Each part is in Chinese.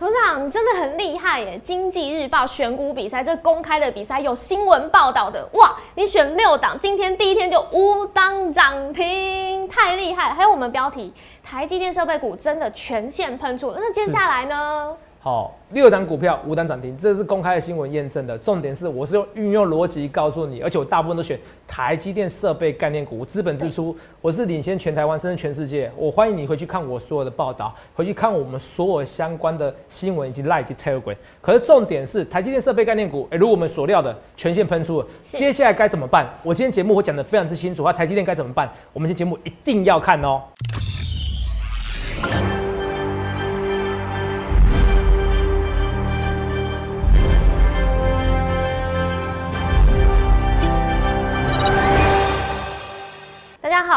董事长，你真的很厉害耶！经济日报选股比赛，这公开的比赛有新闻报道的，哇！你选六档，今天第一天就五档涨停，太厉害了！还有我们标题，台积电设备股真的全线喷出，那接下来呢？好，六档股票五档涨停，这是公开的新闻验证的。重点是，我是用运用逻辑告诉你，而且我大部分都选台积电设备概念股，资本支出，我是领先全台湾甚至全世界。我欢迎你回去看我所有的报道，回去看我们所有相关的新闻以及 Line 及 Telegram。可是重点是，台积电设备概念股，哎，如我们所料的全线喷出了，接下来该怎么办？我今天节目我讲的非常之清楚，那台积电该怎么办？我们这节目一定要看哦。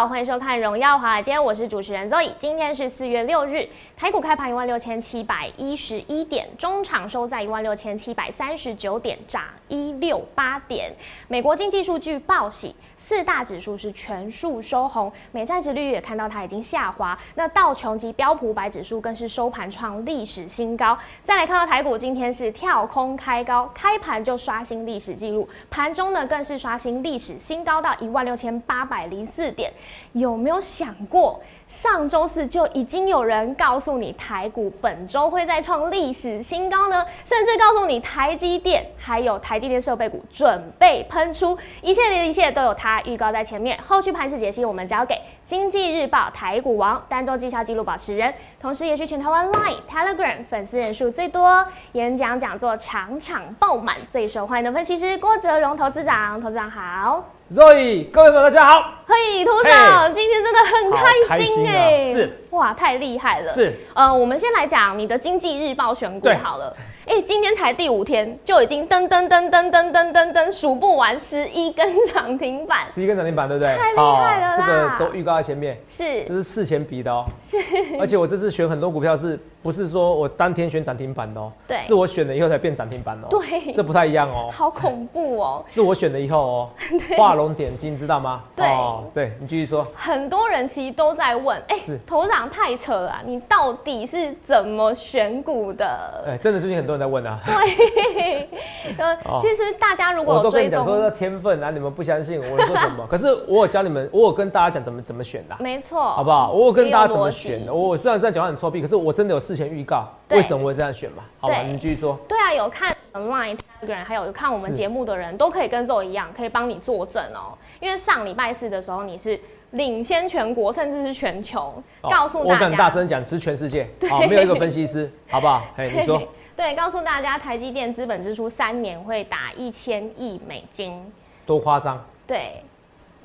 好，欢迎收看《荣耀华尔街》，我是主持人 Zoe。今天是四月六日，台股开盘一万六千七百一十一点，中场收在一万六千七百三十九点，涨一六八点。美国经济数据报喜。四大指数是全数收红，美债值率也看到它已经下滑。那道琼及标普百指数更是收盘创历史新高。再来看到台股，今天是跳空开高，开盘就刷新历史记录，盘中呢更是刷新历史新高到一万六千八百零四点。有没有想过？上周四就已经有人告诉你台股本周会再创历史新高呢，甚至告诉你台积电还有台积电设备股准备喷出，一切的一切都有它预告在前面。后续盘势解析我们交给经济日报台股王单周绩效记录保持人，同时也是全台湾 Line Telegram 粉丝人数最多、演讲讲座场场爆满、最受欢迎的分析师郭哲荣投资长。投资长好。Zoe，各位朋友大家好。嘿，土长，今天真的很开心哎，是哇，太厉害了。是，呃，我们先来讲你的经济日报选股好了。哎，今天才第五天，就已经噔噔噔噔噔噔噔噔数不完十一根涨停板，十一根涨停板，对不对？太厉害了这个都预告在前面，是，这是事前比的哦。是，而且我这次选很多股票，是不是说我当天选涨停板的哦？对，是我选了以后才变涨停板哦。对，这不太一样哦。好恐怖哦。是我选了以后哦，画龙点睛，知道吗？对，哦对你继续说。很多人其实都在问，哎，头长太扯了，你到底是怎么选股的？哎，真的最近很多人在问啊。对。呃，其实大家如果我都跟你讲说天分啊，你们不相信我说什么？可是我有教你们，我有跟大家讲怎么怎么选的，没错，好不好？我有跟大家怎么选的。我虽然这样讲话很臭屁，可是我真的有事前预告，为什么会这样选嘛？好吧，你继续说。对啊，有看 online 那个人，还有看我们节目的人都可以跟我一样，可以帮你作证哦。因为上礼拜四的时候你是领先全国，甚至是全球，告诉大家，我敢大声讲，是全世界，好，没有一个分析师，好不好？哎，你说。对，告诉大家，台积电资本支出三年会达一千亿美金，多夸张？对，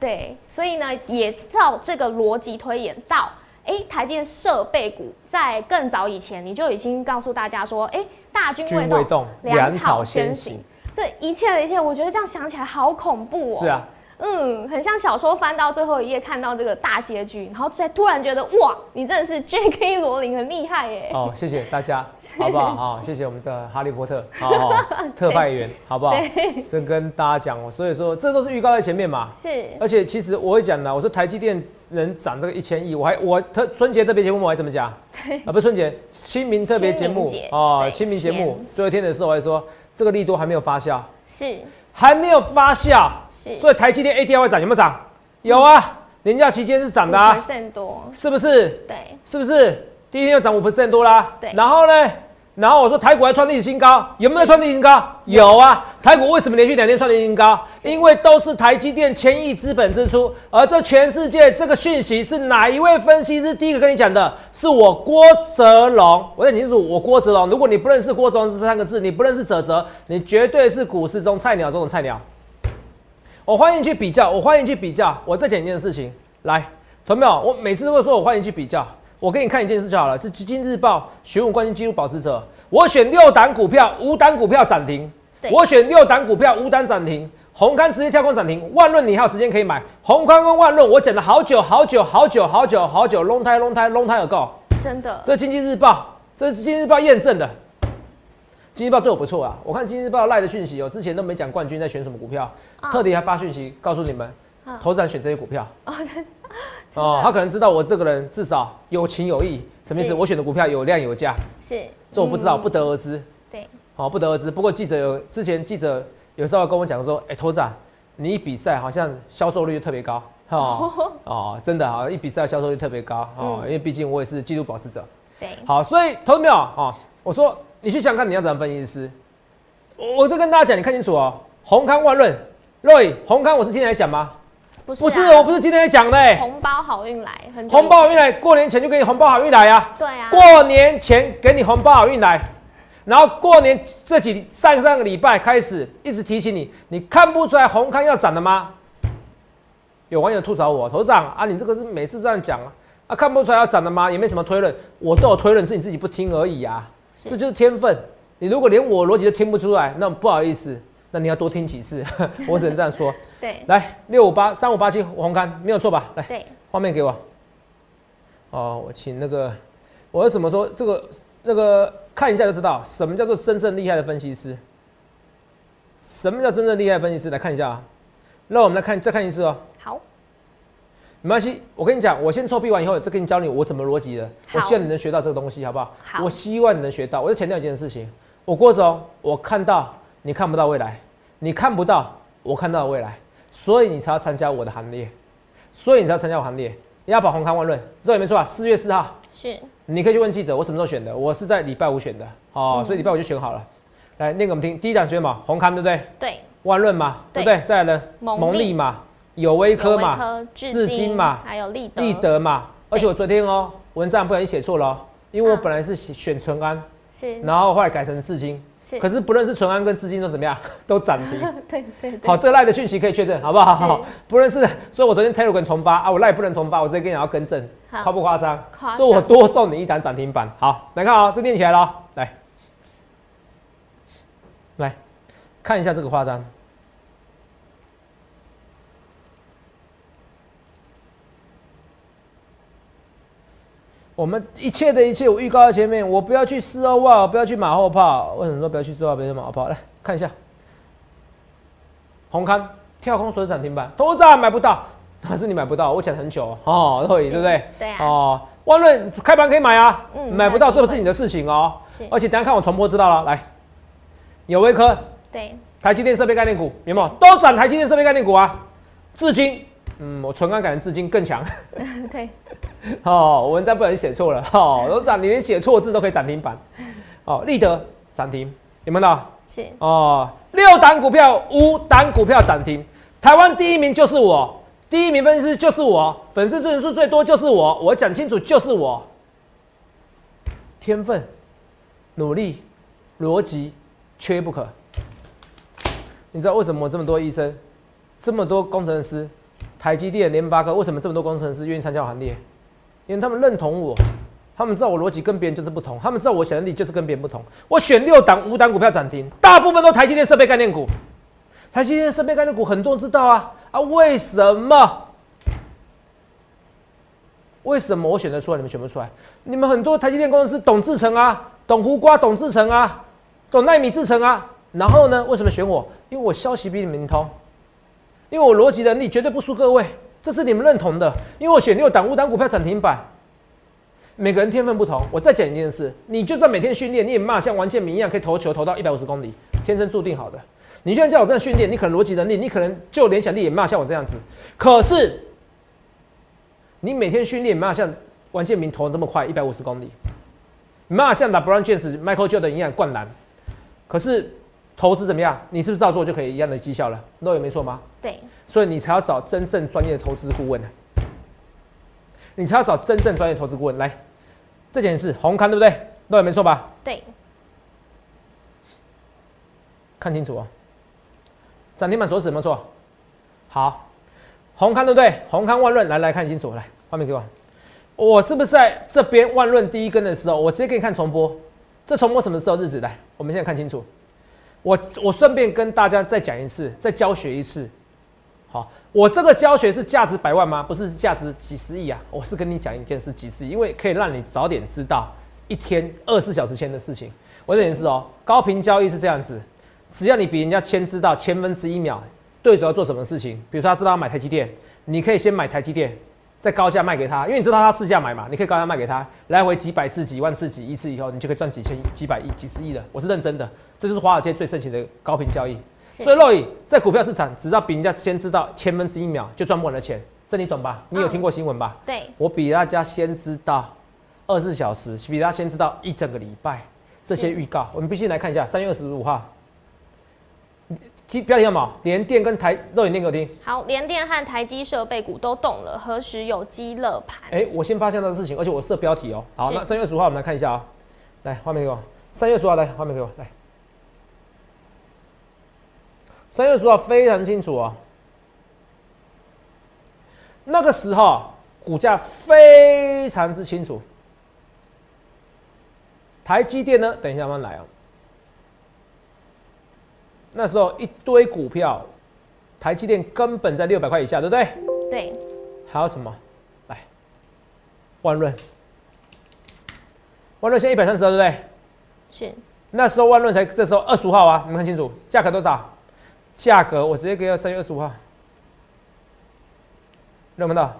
对，所以呢，也照这个逻辑推演到，哎，台积电设备股在更早以前，你就已经告诉大家说，哎，大军未动，粮草先行，这一切的一切，我觉得这样想起来好恐怖哦。是啊。嗯，很像小说翻到最后一页看到这个大结局，然后再突然觉得哇，你真的是 J.K. 罗琳很厉害耶！哦，谢谢大家，好不好？好，谢谢我们的哈利波特，好，特派员，好不好？这跟大家讲哦，所以说这都是预告在前面嘛。是。而且其实我会讲的，我说台积电能涨这个一千亿，我还我特春节特别节目我还怎么讲？对。啊，不是春节，清明特别节目哦，清明节目最后一天的时候我还说这个力度还没有发酵，是，还没有发酵。所以台积电 ADR 会涨有没有涨？有啊，年假期间是涨的啊，多，是不是？对，是不是？第一天就涨五 percent 多啦。对，然后呢？然后我说台股还创历史新高，有没有创历史新高？有啊，台股为什么连续两天创历史新高？因为都是台积电千亿资本支出，而这全世界这个讯息是哪一位分析师第一个跟你讲的？是我郭泽龙。我讲清楚，我郭泽龙。如果你不认识郭泽龙这三个字，你不认识泽泽，你绝对是股市中菜鸟中的菜鸟。我欢迎去比较，我欢迎去比较。我再讲一件事情，来，同没有？我每次都会说我欢迎去比较。我给你看一件事就好了，是《基金日报》选股冠军纪录保持者。我选六档股票，五档股票涨停。我选六档股票，五档涨停。红康直接跳空涨停。万润你还有时间可以买。红康跟万润，我讲了好久好久好久好久好久，long time long time long time ago。真的。这《经济日报》，这是《经济日报》验证的。经济报对我不错啊，我看经济报赖的讯息哦，之前都没讲冠军在选什么股票，特地还发讯息告诉你们，嗯投资人选这些股票。哦，他可能知道我这个人至少有情有义，什么意思？我选的股票有量有价，是，这我不知道，嗯不得而知。对，哦，不得而知。不过记者有之前记者有时候跟我讲说，哎、投资啊，你一比赛好像销售率就特别高。哦 哦，真的啊，一比赛销售率特别高哦，嗯因为毕竟我也是纪录保持者。对，好，所以投资没有啊？我说你去想想看，你要怎么分析师？我我就跟大家讲，你看清楚哦。红康万润，Roy，红康我是今天来讲吗？不是、不是，啊，我不是今天来讲的、欸。红包好运来，很红包好运来，过年前就给你红包好运来啊！对啊，过年前给你红包好运来，然后过年这几上上个礼拜开始一直提醒你，你看不出来红康要涨了吗？有网友吐槽我，头长啊，你这个是每次这样讲啊，啊看不出来要涨了吗？也没什么推论，我都有推论，是你自己不听而已啊，是这就是天分。你如果连我逻辑都听不出来，那不好意思，那你要多听几次，我只能这样说。对来，六五八三五八七红康没有错吧？来，对，画面给我。哦，我请那个，我为什么说这个那个看一下就知道什么叫做真正厉害的分析师？什么叫真正厉害的分析师？来看一下啊。那我们来看再看一次哦，好，没关系，我跟你讲，我先臭屁完以后，再跟你教你我怎么逻辑的。我希望你能学到这个东西，好不好？好我希望你能学到。我就强调一件事情，我郭总，我看到你看不到未来，你看不到我看到的未来，所以你才要参加我的行列，所以你才要参加我行列。你要把红康万润，这也没错啊。四月四号，是你可以去问记者，我什么时候选的？我是在礼拜五选的，哦，嗯所以礼拜五就选好了。来念给我们听，第一档选什么？红康对不对？对，万润嘛，对不对对？再来呢？蒙利嘛，友威科嘛，科至至今嘛还有立德，立德嘛，而且我昨天哦、文章不小心写错了、哦，因为我嗯本来是选淳安，是。然后后来改成至今，是，可是不论是淳安跟至今都怎么样，都涨停。对对对，好，这个赖的讯息可以确认，好不好？好，不论是，所以我昨天 Telegram 重发啊，我赖不能重发，我直接跟你要更正，好。夸不夸张？所以我多送你一档涨停板。好，来看啊、这念起来了哦，来，来看一下这个夸张。我们一切的一切，我预告在前面，我不要去四欧哇，不要去马后炮。为什么说不要去四欧，不要去马后炮？来看一下，红康跳空所有涨停板，头涨买不到，还是你买不到？我讲很久哦哦，对是对不对？对啊哦，万润开盘可以买啊，嗯买不到这个是你的事情哦。而且等下看我重播知道了，来，有微科、对台积电设备概念股有没有？都涨台积电设备概念股啊。至今，嗯，我纯安感觉至今更强。对 哦，我文章不小心写错了，哦，都涨，你连写错字都可以涨停板。哦，立德涨停，有没有到？是哦，六档股票，五档股票涨停，台湾第一名就是我，第一名分析师就是我，粉丝人数最多就是我，我讲清楚就是我。天分、努力、逻辑，缺一不可。你知道为什么我这么多医生，这么多工程师，台积电、联发科，为什么这么多工程师愿意参加我行列？因为他们认同我，他们知道我逻辑跟别人就是不同，他们知道我想象力就是跟别人不同。我选六档、五档股票涨停，大部分都台积电设备概念股。台积电设备概念股很多人知道啊啊，为什么？为什么我选得出来，你们选不出来？你们很多台积电公司懂制程啊，懂胡瓜，懂制程啊，懂纳米制程啊。然后呢，为什么选我？因为我消息比你们通，因为我逻辑能力绝对不输各位，这是你们认同的。因为我选六档、五档股票涨停板，每个人天分不同。我再讲一件事，你就算每天训练，你也骂像王建民一样可以投球投到一百五十公里，天生注定好的。你就算叫我这样训练，你可能逻辑能力，你可能就联想力也骂像我这样子。可是你每天训练，骂像王建民投的这么快，一百五十公里，骂像 LeBron James、Michael Jordan 一样灌篮。可是投资怎么样？你是不是照做就可以一样的绩效了？那也没错吗？对所以你才要找真正专业的投资顾问呢你才要找真正专业投资顾问来。这件事红刊对不对？那也没错吧？对看清楚哦。涨停板锁死有没有错？好，红刊对不对？红刊万润，来来看清楚，来画面给我。我是不是在这边万润第一根的时候，我直接给你看重播？这重播什么时候日子？来，我们现在看清楚。我我顺便跟大家再讲一次，再教学一次。好，我这个教学是价值百万吗？不是，是价值几十亿啊！我是跟你讲一件事，几十亿，因为可以让你早点知道一天二十四小时前的事情。我这件事哦，高频交易是这样子，只要你比人家先知道千分之一秒，对手要做什么事情？比如说他知道要买台积电，你可以先买台积电，再高价卖给他，因为你知道他市价买嘛，你可以高价卖给他，来回几百次、几万次、几亿次以后，你就可以赚几千、几百亿、几十亿的。我是认真的，这就是华尔街最盛行的高频交易。所以洛伊在股票市场，只要比人家先知道千分之一秒就赚不完的钱，这你懂吧？你有听过新闻吧？对，我比大家先知道二十四小时，比大家先知道一整个礼拜这些预告。我们必须来看一下三月二十五号，基标题什么？联电跟台肉眼念给我听。好，联电和台积设备股都动了，何时有机乐盘？哎、我先发现到的事情，而且我设标题哦。好，那三月二十五号我们来看一下啊、来画面给我。三月十五号来画面给我来。三月二十五号非常清楚哦。那个时候股价非常之清楚。台积电呢，等一下慢慢来哦。那时候一堆股票，台积电根本在六百块以下，对不对？对，还有什么？来，万润，万润现在一百三十二，对不对？是那时候万润才这时候二十五号啊，你们看清楚，价格多少？价格我直接给到三月二十五号，有没有看到？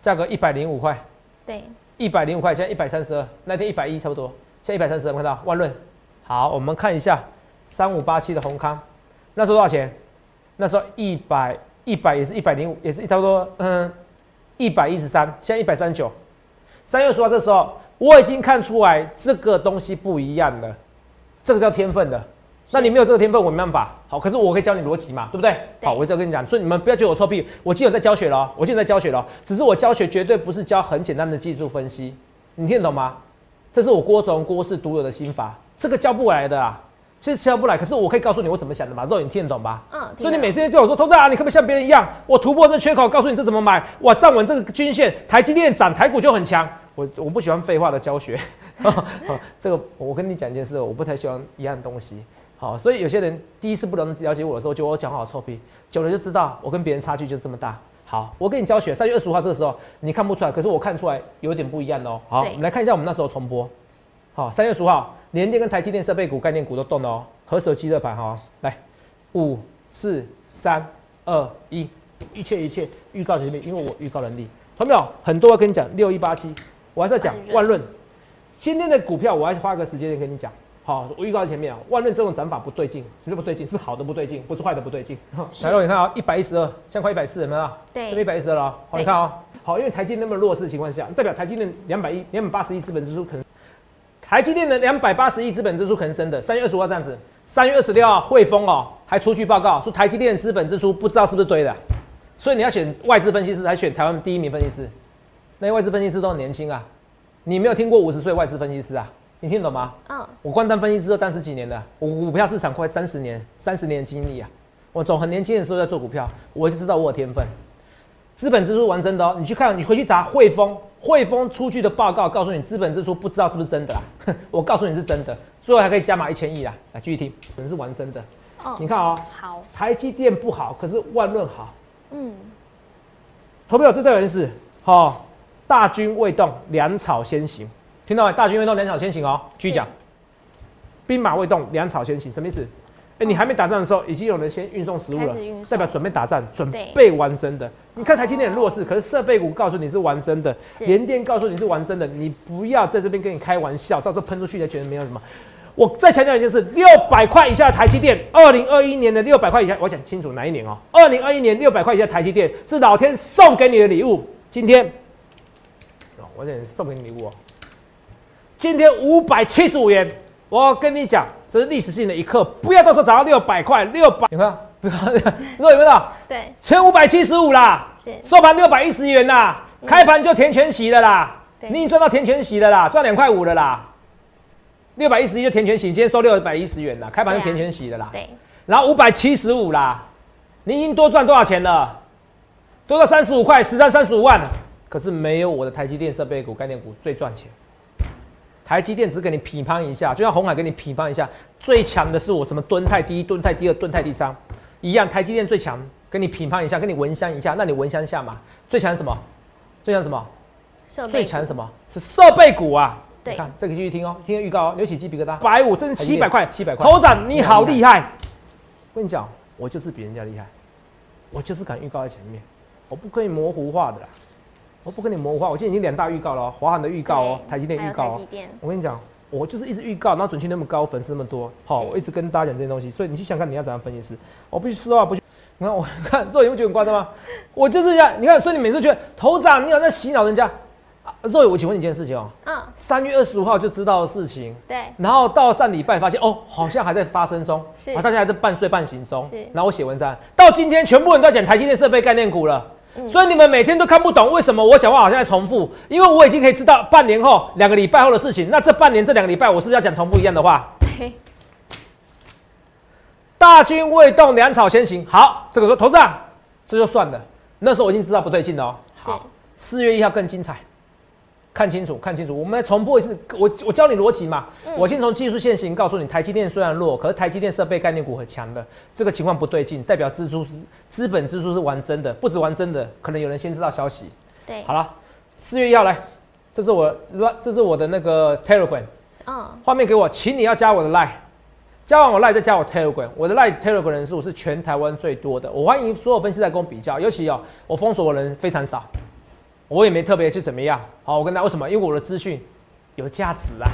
价格一百零五块，对，一百零五块，现在一百三十二，那天一百一差不多，现在一百三十二，看到？万润，好，我们看一下三五八七的宏康，那时候多少钱？那时候一百一百也是一百零五，也是差不多，嗯，一百一十三，现在一百三十九。三月十号这时候，我已经看出来这个东西不一样了，这个叫天分的。那你没有这个天分，我没办法。好，可是我可以教你逻辑嘛，对不对？对好，我就跟你讲，所以你们不要觉得我臭屁，我今天有在教学了哦，我今天有在教学了哦，只是我教学绝对不是教很简单的技术分析，你听得懂吗？这是我郭总郭氏独有的心法，这个教不来的啊，其实教不来。可是我可以告诉你我怎么想的嘛，肉你听得懂吧？嗯，所以你每次叫我说，投资啊，你可不可以像别人一样，我突破这缺口，告诉你这怎么买，我站稳这个均线，台积电涨，台股就很强。我我不喜欢废话的教学，好 这个我跟你讲一件事，我不太喜欢一样东西。好，所以有些人第一次不能了解我的时候，就我讲话好臭屁，久了就知道我跟别人差距就是这么大。好，我跟你教学，三月二十五号这个时候你看不出来，可是我看出来有点不一样哦。好，我们来看一下我们那时候重播。好，三月十五号，联电跟台积电设备股、概念股都动了哦，何手机热盘哈，来，五、四、三、二、一，一切一切预告前面，因为我预告能力，同没有？很多要跟你讲，六一八七，我还是要讲万润。今天的股票，我还是花个时间跟你讲。好，我预告在前面啊，万润这种涨法不对劲，什么不对劲？是好的不对劲，不是坏的不对劲。是来了，你看啊，一百一十二，现在快一百四，有没有？对这边一百一十二了哦。好，你看啊，好，因为台积电那么弱势的情况下，代表台积电两百亿、两百八十亿资本支出可能，台积电的两百八十亿资本支出可能升的。三月二十五号这样子，三月二十六号汇丰哦还出具报告说台积电资本支出不知道是不是对的，所以你要选外资分析师，还选台湾第一名分析师。那些外资分析师都很年轻啊，你没有听过五十岁外资分析师啊？你听懂吗？嗯，我光单分析师都当十几年的，我股票市场快三十年，三十年的经历啊！我从很年轻的时候在做股票，我就知道我有天分。资本支出完真的哦，你去看，你回去查汇丰，汇丰出具的报告告诉你资本支出不知道是不是真的啦？我告诉你是真的，最后还可以加码一千亿啊！来继续听，可能是完真的。哦你看哦，好，台积电不好，可是万润好。嗯，投票这代表的是，好、大军未动，粮草先行，听到没？大军未动，粮草先行哦。继续讲，兵马未动，粮草先行，什么意思？哎、你还没打仗的时候，已经有人先运送食物了代表准备打仗，准对备玩真的。你看台积电很弱势，可是设备股告诉你是完真的，是联电告诉你是完真的，你不要在这边跟你开玩笑，到时候喷出去才觉得没有什么。我再强调一件事：六百块以下的台积电，二零二一年的六百块以下，我讲清楚哪一年哦？二零二一年六百块以下的台积电是老天送给你的礼物。今天，哦，我想送给你礼物哦。今天五百七十五元，我跟你讲，这是历史性的一刻，不要到时候涨到六百块，六百，你看，不要，若有没有？对，前五百七十五啦，收盘六百一十元啦，开盘就填全息的啦，你已经赚到填全息的啦，赚两块五的啦，六百一十一就填全息，今天收六百一十元啦，开盘就填全息的啦，对，然后五百七十五啦，你已经多赚多少钱了？多到三十五块，实战三十五万，可是没有我的台积电设备股、概念股最赚钱。台积电只是给你匹乓一下，就像红海给你匹乓一下，最强的是我什么敦泰第一、敦泰第二、敦泰第三，一样，台积电最强，跟你匹乓一下，跟你闻香一下，那你闻香下嘛？最强什么？最强什么？最强什么？是设备股啊！对你看这个继续听哦，听预告哦，扭起鸡皮疙瘩，百五，真是七百块，七百块头长你好厉害！我跟你讲，我就是比人家厉害。我就是敢预告在前面，我不可以模糊化的啦，我不跟你模糊化。我今天已经两大预告了、哦，华航的预告哦，台积电预告哦我跟你讲，我就是一直预告，然后准确那么高，粉丝那么多，好，我一直跟大家讲这些东西，所以你去想看你要怎样分析师，我必须说啊不去。你看我 看，所以你不觉得很夸张吗？我就是这样，你看，所以你每次觉得头长，你好像在洗脑人家。啊，所以我请问你一件事情哦，嗯，三月二十五号就知道的事情，对，然后到上礼拜发现哦，好像还在发生中，是啊，大家还在半睡半醒中是。然后我写文章，到今天全部人都在讲台积电设备概念股了。嗯所以你们每天都看不懂为什么我讲话好像在重复，因为我已经可以知道半年后、两个礼拜后的事情。那这半年、这两个礼拜，我是不是要讲重复一样的话？大军未动，粮草先行。好，这个说头子啊，这就算了。那时候我已经知道不对劲了哦。好，四月一号更精彩，看清楚，看清楚。我们来重播一次，我我教你逻辑嘛。嗯我先从技术线型告诉你，台积电虽然弱，可是台积电设备概念股很强的，这个情况不对劲，代表支出是资本支出是玩真的，不止玩真的，可能有人先知道消息。对好，了，四月一号来，这是我这是我的那个 Telegram。嗯，画面给我，请你要加我的 line，加完我 line 再加我 telegram，我的 line telegram 人数是全台湾最多的，我欢迎所有分析师来跟我比较，尤其哦，我封锁的人非常少，我也没特别去怎么样。好，我跟大家为什么？因为我的资讯有价值啊，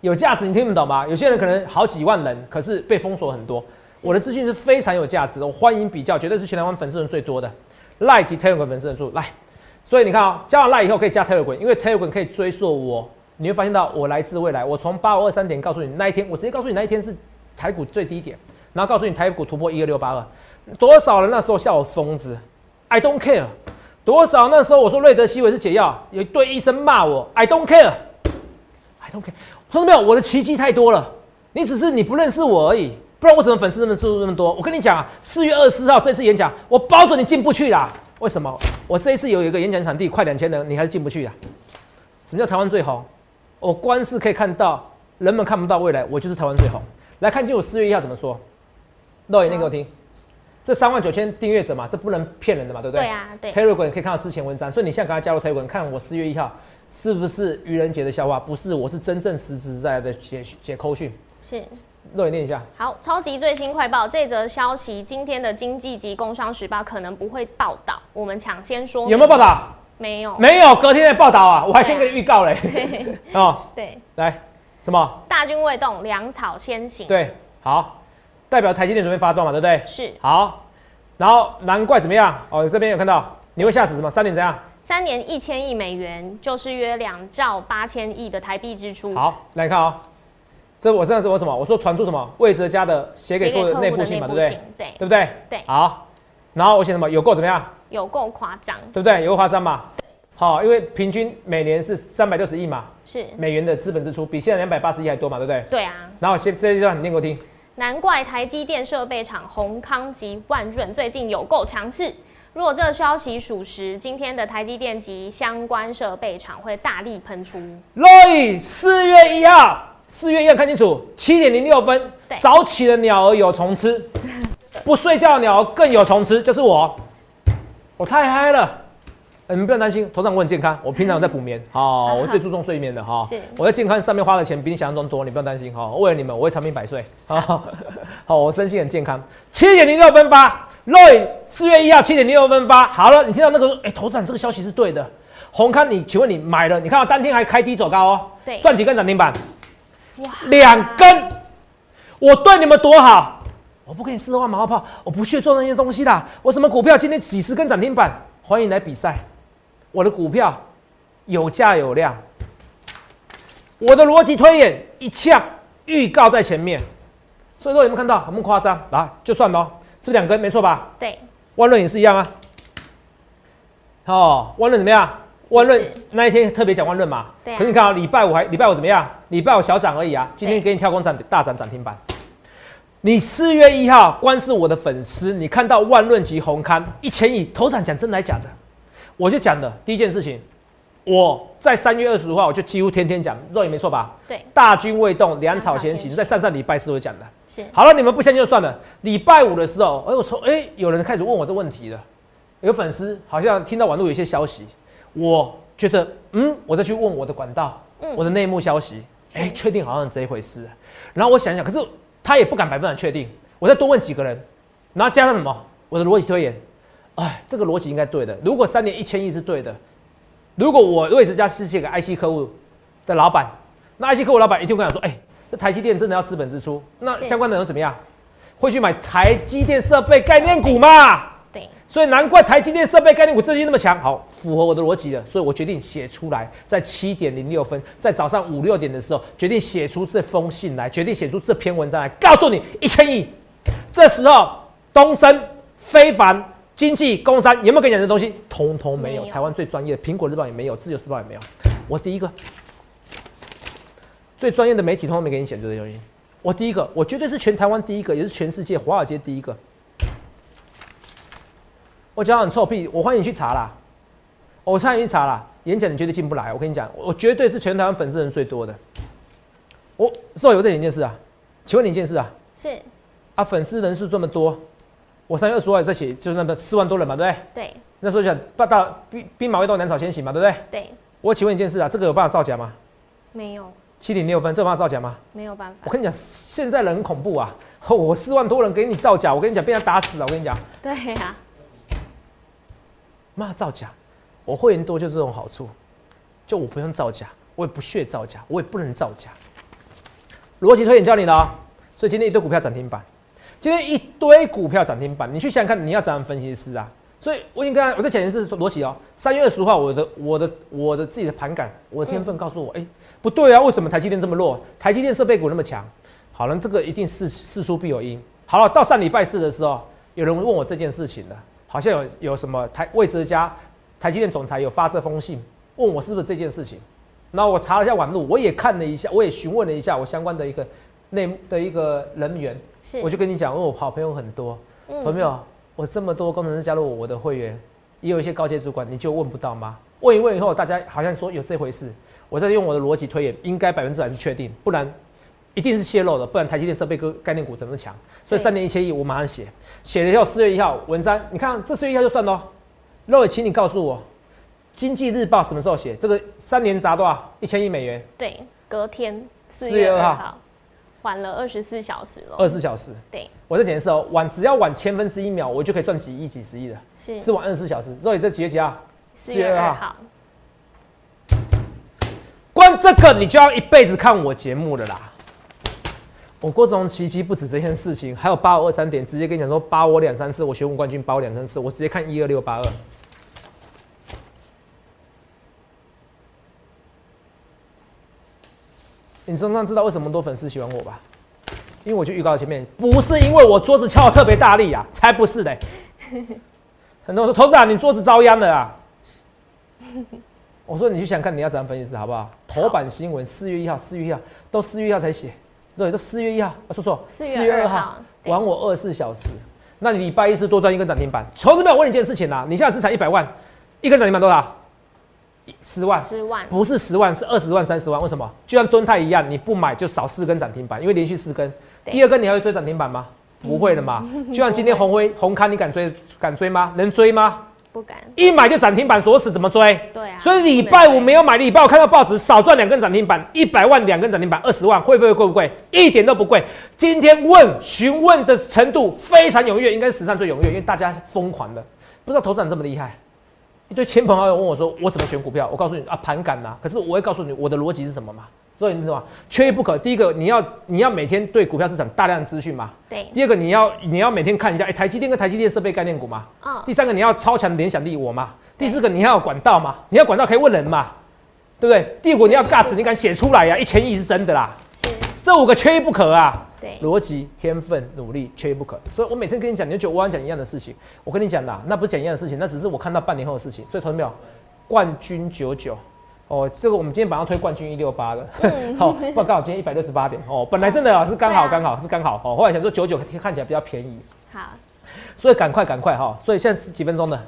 有价值，你听不懂吗？有些人可能好几万人，可是被封锁很多，我的资讯是非常有价值的，我欢迎比较，绝对是全台湾粉丝人最多的 line 及 telegram 粉丝人数来。所以你看啊、加完 line 以后可以加 telegram，因为 telegram 可以追溯我，你会发现到我来自未来。我从八五二三点告诉你那一天，我直接告诉你那一天是台股最低点，然后告诉你台股突破一二六八二，多少人那时候笑我疯子，I don't care。多少那时候我说瑞德西韦是解药，有一堆医生骂我，I don't care，I don't care。同志们，我的奇迹太多了，你只是你不认识我而已，不然我怎么粉丝那么数那么多？我跟你讲啊，四月二十四号这次演讲，我保准你进不去啦。为什么？我这一次有一个演讲场地，快两千人，你还是进不去呀、什么叫台湾最红？我光是可以看到人们看不到未来，我就是台湾最红。来看清楚四月一号怎么说，肉眼念给我听。这三万九千订阅者嘛，这不能骗人的嘛，对不对？对啊，对，Telegram 可以看到之前文章，所以你现在赶快加入 Telegram，看我四月一号是不是愚人节的笑话？不是，我是真正实实在在的解解扣讯。是。肉眼念一下，好，超级最新快报，这则消息今天的经济及工商时报可能不会报道，我们抢先说有没有报？道？没有，没有，隔天的报道啊！我还先给你预告嘞。哦，对，来，什么？大军未动，粮草先行，，对，好，代表台积电准备发动嘛，对不对？是好，然后难怪怎么样？哦，这边有看到，你会吓死什么？三年怎样？三年一千亿美元，就是约两兆八千亿的台币支出。，好，来看啊、这我上次我什么？我说传出什么？魏哲家的写给客户的内部信嘛，对不对？对，对不对？对好，然后我写什么？有够怎么样？有够夸张，对不对？有够夸张嘛？好，因为平均每年是三百六十亿嘛，是，美元的资本支出比现在两百八十亿还多嘛，对不对？对啊，然后先这一段你念给我听。难怪台积电设备厂宏康及万润最近有够强势。如果这消息属实，今天的台积电及相关设备厂会大力喷出。Roy，四月一号，四月一号看清楚，七点零六分，早起的鸟儿有虫吃，不睡觉的鸟儿更有虫吃，就是我，我太嗨了。呃你们不用担心，头长我很健康，我平常有在补眠，好，我最注重睡眠的哈 是。我在健康上面花的钱比你想象中多，你不用担心哈。为了你们，我会长命百岁。好，好，我身心很健康。七点零六分发，Roy，四月一号七点零六分发。好了，你听到那个，哎、头长这个消息是对的。红康，你请问你买了？你看到当天还开低走高哦，对赚几根涨停板？哇，两根，我对你们多好，我不跟你四万马后炮，我不屑做那些东西的。我什么股票今天几十根涨停板，欢迎来比赛。我的股票有价有量，我的逻辑推演一呛预告在前面，所以说有没有看到很不夸张？来，就算了哦，是不是两根？没错吧？对，万润也是一样啊。哦，万润怎么样？万润那一天特别讲万润嘛。对啊可是你看啊，礼拜五还礼拜五怎么样？礼拜五小涨而已啊。今天对给你跳空涨大涨涨停板。你四月一号，光是我的粉丝，你看到万润及红刊一千亿头涨，讲真的还假的？我就讲的第一件事情，我在三月二十五号我就几乎天天讲，肉眼没错吧？对，大军未动，粮草先行，粮草先行在上上礼拜四我讲的。是，好了，你们不相信就算了。礼拜五的时候，哎，我说，哎，有人开始问我这问题了。有粉丝好像听到网络有一些消息，我觉得，嗯，我再去问我的管道，嗯我的内幕消息，哎，确定好像这一回事。然后我想想，可是他也不敢百分百确定，我再多问几个人，然后加上什么？我的逻辑推演，哎，这个逻辑应该对的。如果三年一千亿是对的，如果我瑞之家是这个 IC 客户的老板，那 IC 客户老板一定会讲说，哎，这台积电真的要资本支出，那相关的人怎么样？会去买台积电设备概念股嘛？对，所以难怪台积电设备概念股资金那么强，好符合我的逻辑的，所以我决定写出来，在七点零六分，在早上五六点的时候，决定写出这封信来，决定写出这篇文章来，告诉你一千亿。这时候，东升、非凡、经济、工商有没有跟你讲这东西？通通没有。没有台湾最专业的苹果日报也没有，自由时报也没有。我第一个最专业的媒体通通没给你写这些东西。我第一个，我绝对是全台湾第一个，也是全世界华尔街第一个。我讲很臭屁，我欢迎你去查啦。我欢迎你去查啦，演讲你绝对进不来。我跟你讲，我绝对是全台湾粉丝人最多的。我说有这一件事啊，请问你一件事啊，是，啊粉丝人数这么多，我三月二十号也在写，就是那么四万多人嘛，对不对？对那时候讲八大兵兵马未动，粮草先行嘛，对不对？对，我请问一件事啊，这个有办法造假吗？没有七点六分，这有办法造假吗？没有办法，我跟你讲，现在人很恐怖啊！我四万多人给你造假，我跟你讲，被人家打死了。我跟你讲，对呀、妈造假，我会员多就是这种好处，就我不用造假，我也不屑造假，我也不能造假。逻辑推演教你的哦，所以今天一堆股票涨停板，今天一堆股票涨停板，你去想想看，你要怎样分析师啊？所以我已经我在讲的是逻辑哦。三月二十号，我的我的我的自己的盘感，我的天分告诉我，哎、不对啊，为什么台积电这么弱？台积电设备股那么强？好了，这个一定是事出必有因。好了，到上礼拜四的时候，有人问我这件事情了，好像有有什么台魏哲家台积电总裁有发这封信，问我是不是这件事情。然后我查了一下网络，我也看了一下，我也询问了一下我相关的一个内的一个人员，是，我就跟你讲，因为我好朋友很多，嗯朋友，我这么多工程师加入我我的会员，也有一些高阶主管，你就问不到吗？问一问以后，大家好像说有这回事，我在用我的逻辑推演，应该百分之百是确定，不然一定是泄露的，不然台积电设备跟概念股怎么强？所以三年一千亿，我马上写，写了以后四月一号文章，你看这四月一号就算喽。肉伟，请你告诉我，经济日报什么时候写？这个三年砸多少？一千亿美元，对，隔天四4月2月二号号，晚了二十四小时了。二十四小时。对，我再解释哦，晚只要晚千分之一秒，我就可以赚几亿、几十亿的，是是晚二十四小时。所以，这几月几号？四月二号，光这个你就要一辈子看我节目的啦。我郭总奇迹不止这件事情，还有八五二三点，直接跟你讲说扒我两三次，我学武冠军扒我两三次，我直接看一二六八二。你总算知道为什么多粉丝喜欢我吧？因为我就预告前面，不是因为我桌子敲的特别大力啊，才不是嘞。很多人说投资长你桌子遭殃了啊。我说你去想看你要怎样分析师好不好？头版新闻四月一号，四月一号都四月一号才写，对，都四月一号，啊，说错，四月二号玩我二十四小时。那你礼拜一是多赚一根涨停板。投资者，我问你一件事情啊，你现在资产一百万，一根涨停板多少？十万，十万，不是十万，是二十万、三十万。为什么？就像敦泰一样，你不买就少四根涨停板，因为连续四根。第二根你还会追涨停板吗？不会的嘛。就像今天红辉、红康，你敢追？敢追吗？能追吗？不敢。一买就涨停板锁死，怎么追？对啊。所以礼拜五没有买，礼拜五看到报纸少赚两根涨停板，一百万两根涨停板，二十万，会不会贵不贵？一点都不贵。今天问询问的程度非常踊跃，应该是史上最踊跃，因为大家疯狂的，不知道投资长这么厉害。一堆亲朋好友问我说：“我怎么选股票？”我告诉你啊，盘感呐。可是我会告诉你我的逻辑是什么嘛？所以你知道吗？缺一不可。第一个，你要你要每天对股票市场大量的资讯嘛。对，第二个，你要你要每天看一下，哎、台积电跟台积电设备概念股嘛。嗯，第三个，你要超强的联想力，我嘛。第四个，你要有管道嘛，你要管道可以问人嘛，对不对？第五个，你要 guts，你敢写出来呀、一千亿是真的啦，是，这五个缺一不可啊。对，逻辑、天分、努力，缺一不可。所以我每天跟你讲，你就觉得我想讲一样的事情。我跟你讲啦，那不是讲一样的事情，那只是我看到半年后的事情。所以，同学们，冠军九九。哦，这个我们今天晚上推冠军一六八的，好、不然刚好今天一百六十八点哦，本来真的啊 是刚好刚好是刚好哦，后来想说九九看起来比较便宜，好，所以赶快赶快哈！所以现在是几分钟的？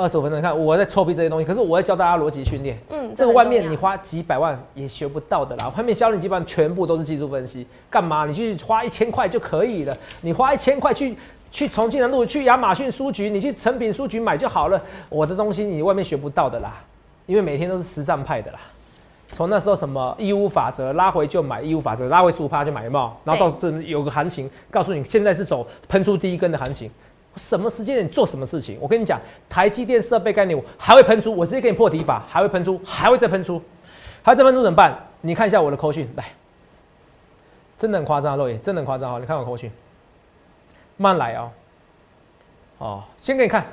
二十五分钟。你看我在臭屁这些东西，可是我会教大家逻辑训练。嗯，这个外面你花几百万也学不到的啦，外面教你基本上全部都是技术分析，干嘛？你去花一千块就可以了，你花一千块去去重庆南路，去亚马逊书局，你去诚品书局买就好了。我的东西你外面学不到的啦，因为每天都是实战派的啦。从那时候什么义务法则拉回就买，义务法则拉回十五趴就买，有没有？然后到这有个行情，告诉你现在是走喷出第一根的行情，什么时间点做什么事情？我跟你讲，台积电设备概念股还会喷出，我直接给你破题法，还会喷出，还会再喷出，还再喷出怎么办？你看一下我的口讯，来，真的很夸张，肉眼真的很夸张哦！你看我口讯，慢来哦。哦，先给你看，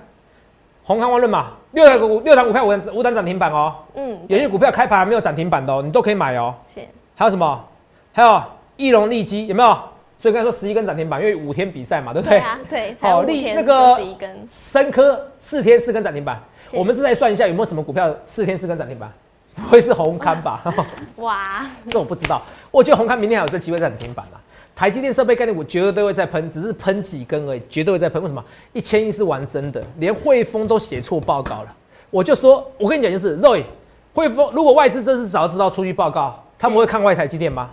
红康万润嘛，六档股六档股票五五档涨停板哦。嗯，有些股票开盘还没有涨停板的哦，你都可以买哦。是。还有什么？还有翼龙利基有没有？所以刚才说十一根涨停板，因为五天比赛嘛，对不对？对啊，对。好，利那个深科四天四根涨停板，我们再算一下有没有什么股票四天四根涨停板？不会是红康吧？哇，这我不知道。我觉得红康明天还有这机会涨停板啊。台积电设备概念股绝对会再喷，只是喷几根而已，绝对会再喷。为什么？一千亿是玩真的，连汇丰都写错报告了。我就说，我跟你讲，就是 Roy，汇丰如果外资这次早知道出具报告，他们会看外台积电吗？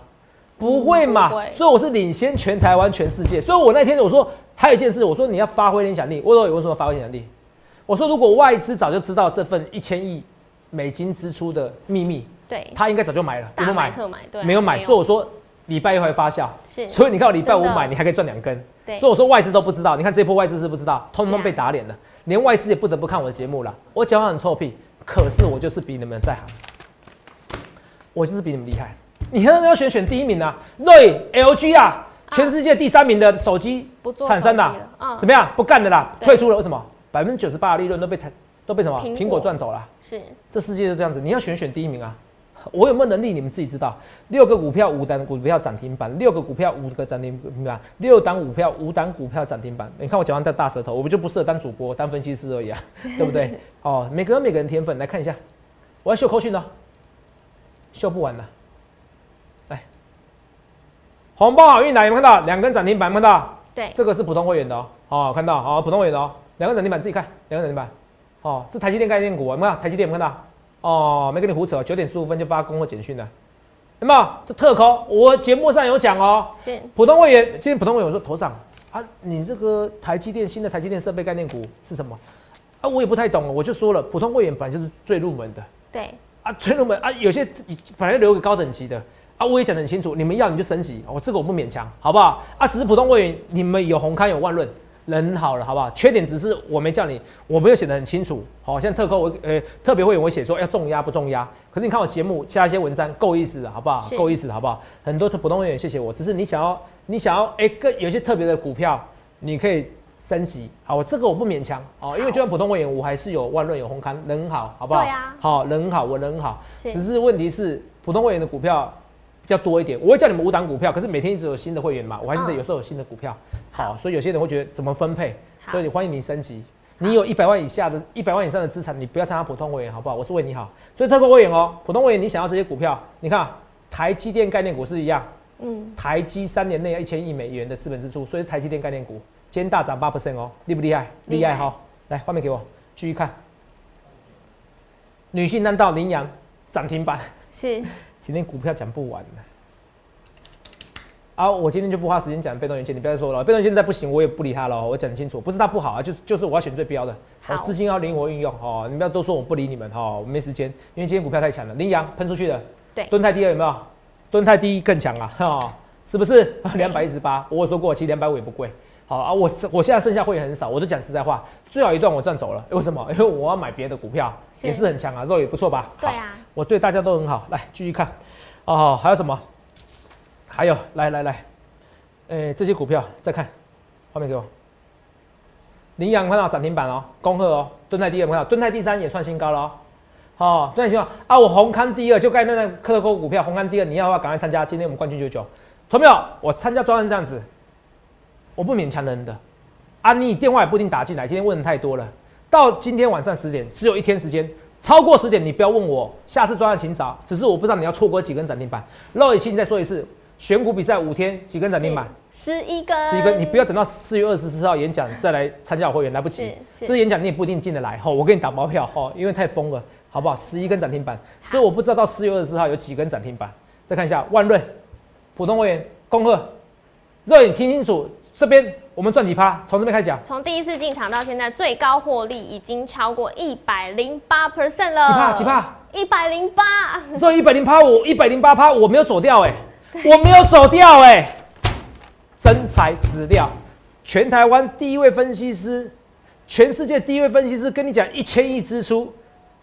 不会嘛。所以我是领先全台湾、全世界。所以我那天我说还有一件事，我说你要发挥影响力。我说有为什么发挥影响力？我说如果外资早就知道这份一千亿美金支出的秘密，对，他应该早就买了，有没有买？对，没有买。所以我说。礼拜一会发酵，是，所以你看我礼拜五买，你还可以赚两根。对，所以我说外资都不知道，你看这波外资是不知道，通通被打脸了，连外资也不得不看我的节目了。我讲话很臭屁，可是我就是比你们在行，我就是比你们厉害。你看要选选第一名啊，瑞 LG 啊，全世界第三名的手机产生的，怎么样？不干的啦，退出了。为什么？百分之九十八的利润都被台都被什么苹果赚走了？是，这世界就这样子，你要选选第一名啊。我有没有能力？你们自己知道。六个股票五档股票涨停板，六个股票五个涨停板，六档股票五档股票涨停板。你看我讲完带大舌头，我们就不适合当主播、当分析师而已啊，对不对？哦，每个人每个人天分，来看一下。我要秀口讯呢，秀不完了。来，红包好运来，有没有看到两根涨停板有没有？看到？对，这个是普通会员的哦。哦，看到？好，普通会员的哦，两根涨停板自己看，两根涨停板。哦，这台积电概念股有没有？台积电有没有看到？哦，没跟你胡扯，九点十五分就发公告简讯了，有没有？这特扣，我节目上有讲哦。是普通会员，今天普通会员说头涨啊，你这个台积电新的台积电设备概念股是什么？啊，我也不太懂，我就说了，普通会员本来就是最入门的。对啊，最入门啊，有些本来留给高等级的啊，我也讲得很清楚，你们要你就升级，我这个我不勉强，好不好？啊，只是普通会员，你们有红刊有万润。人好了，好不好？缺点只是我没叫你，我没有写得很清楚。好，像特扣我呃特别会员我写说要重压不重压，可是你看我节目加一些文章够意思了，好不好？够意思的好不好？很多普通会员谢谢我，只是你想要你想要哎更有些特别的股票，你可以升级。好，这个我不勉强哦，因为就算普通会员我还是有万润有红刊，人好，好不好？好，人好，我人好，只是问题是普通会员的股票。比较多一点，我会叫你们五档股票，可是每天一直有新的会员嘛，我还是得有时候有新的股票。好，所以有些人会觉得怎么分配，所以欢迎你升级。你有一百万以下的、一百万以上的资产，你不要参加普通会员，好不好？我是为你好，所以特购会员哦，普通会员你想要这些股票，你看台积电概念股是一样，嗯，台积三年内要一千亿美元的资本支出，所以台积电概念股今天大涨八 percent 哦，厉不厉害？厉害哈！来画面给我继续看，女性难道羚羊涨停板？是。今天股票讲不完。了，啊，我今天就不花时间讲被动元件，你不要说了，被动元件再不行，我也不理他了，我讲清楚，不是他不好啊，就就是我要选最标的，好，资金要灵活运用，哦，你不要都说我不理你们，哈，我没时间，因为今天股票太强了，羚羊喷出去的，对，蹲太低了有没有？蹲泰第一更强啊，哈，是不是？两百一十八，我说过，其实两百五也不贵。好啊，我我现在剩下会员很少，我都讲实在话，最好一段我赚走了，为什么？因为我要买别的股票，也是很强啊，肉也不错吧？对啊，我对大家都很好，来继续看，哦，还有什么？还有，来来来，诶，这些股票再看，画面给我，羚羊看到涨停板哦，恭贺哦，敦泰第二看到，敦泰第三也创新高了哦，好，敦泰新高啊，我红康第二就该那那科科股票红康第二，你要的话赶快参加，今天我们冠军九九，同没有？我参加专案这样子。我不勉强人的，啊，你电话也不一定打进来。今天问的太多了，到今天晚上十点，只有一天时间，超过十点你不要问我，下次专案请早。只是我不知道你要错过几根涨停板。肉已经再说一次，选股比赛五天几根涨停板？十一根。十一根，你不要等到四月二十四号演讲再来参加我会员，来不及。这演讲你也不一定进得来吼，我给你打包票吼，因为太疯了，好不好？十一根涨停板，所以我不知道到四月二十四号有几根涨停板。再看一下万润，普通会员恭贺，肉你听清楚。这边我们赚几趴？从这边开始讲。从第一次进场到现在，最高获利已经超过一百零八 percent 了。几趴？几趴？一百零八。所以一百零八，我一百零八趴，我没有走掉哎，我没有走掉哎，真材实料。全台湾第一位分析师，全世界第一位分析师跟你讲一千亿支出，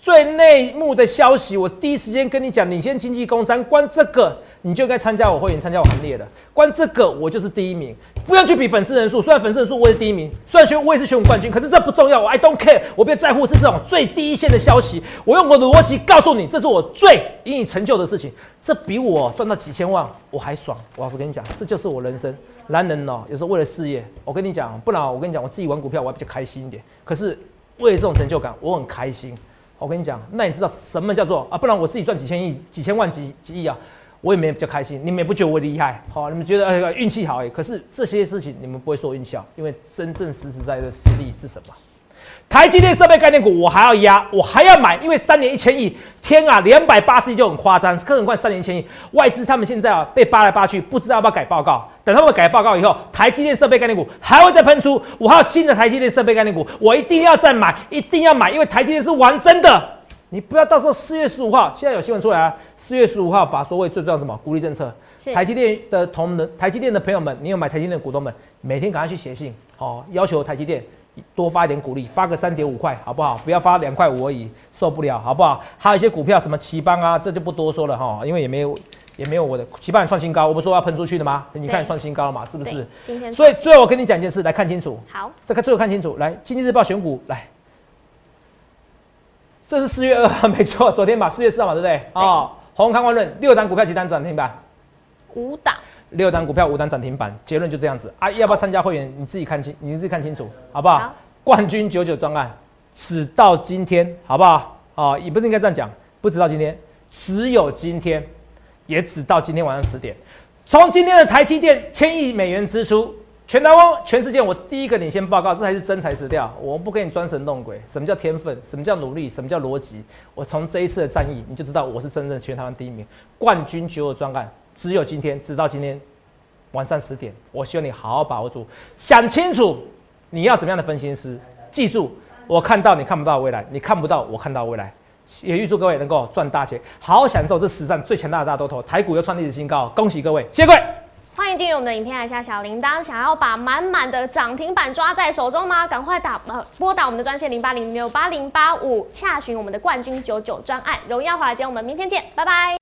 最内幕的消息，我第一时间跟你讲，领先经济工商，关这个你就该参加我会员，参加我行列的，关这个我就是第一名，不要去比粉丝人数，虽然粉丝人数我也是第一名，虽然选我也是选冠军，可是这不重要，我 I don't care，我比较在乎是这种最低一线的消息，我用我的逻辑告诉你，这是我最引以成就的事情，这比我赚到几千万我还爽，我老实跟你讲，这就是我人生。男人哦，有时候为了事业，我跟你讲，不然我跟你讲，我自己玩股票我还比较开心一点。可是为了这种成就感，我很开心。我跟你讲，那你知道什么叫做啊？不然我自己赚几千亿、几千万、几几亿啊，我也没比较开心。你们也不觉得我厉害，好，你们觉得运气好哎。可是这些事情你们不会说运气好，因为真正实实在在的实力是什么？台积电设备概念股，我还要压，我还要买，因为三年一千亿，天啊，两百八十亿就很夸张，更何况三年一千亿，外资他们现在啊被扒来扒去，不知道要不要改报告。等他们改报告以后，台积电设备概念股还会再喷出，我还有新的台积电设备概念股，我一定要再买，一定要买，因为台积电是玩真的。你不要到时候四月十五号，现在有新闻出来啊，四月十五号法说会最重要什么？鼓励政策。台积电的同仁，台积电的朋友们，你有买台积电的股东们，每天赶快去写信，好，要求台积电。多发一点鼓励，发个三点五块，好不好？不要发两块五而已，受不了，好不好？还有一些股票，什么奇邦啊，这就不多说了哈，因为也没有，也没有我的奇邦创新高，我不是说要喷出去的吗？你看创新高了嘛，是不是？今天。所以最后我跟你讲一件事，来看清楚。好。这个最后看清楚，来，经济日报选股来，这是四月二号，没错，昨天吧，四月四号嘛，对不对？哦，红康万润六档股票几档涨停板？五档。六单股票五单涨停板，结论就这样子啊！要不要参加会员？你自己看清，你自己看清楚，好不好？冠军九九专案，只到今天，好不好？啊，也不是应该这样讲，不直到今天，只有今天，也只到今天晚上十点。从今天的台积电千亿美元支出，全台湾、全世界，我第一个领先报告，这才是真材实料。我不跟你装神弄鬼，什么叫天分？什么叫努力？什么叫逻辑？我从这一次的战役，你就知道我是真正全台湾第一名。冠军九九专案。只有今天，直到今天晚上十点，我希望你好好把握住，想清楚你要怎么样的分析师。记住，我看到你看不到未来，你看不到我看到未来。也预祝各位能够赚大钱，好好享受这史上最强大的大多头，台股又创历史新高，恭喜各位，谢谢各位。欢迎订阅我们的影片，按下小铃铛。想要把满满的涨停板抓在手中吗？赶快打呃拨打我们的专线零八零六八零八五，洽询我们的冠军九九专案。荣耀华尔街，我们明天见，拜拜。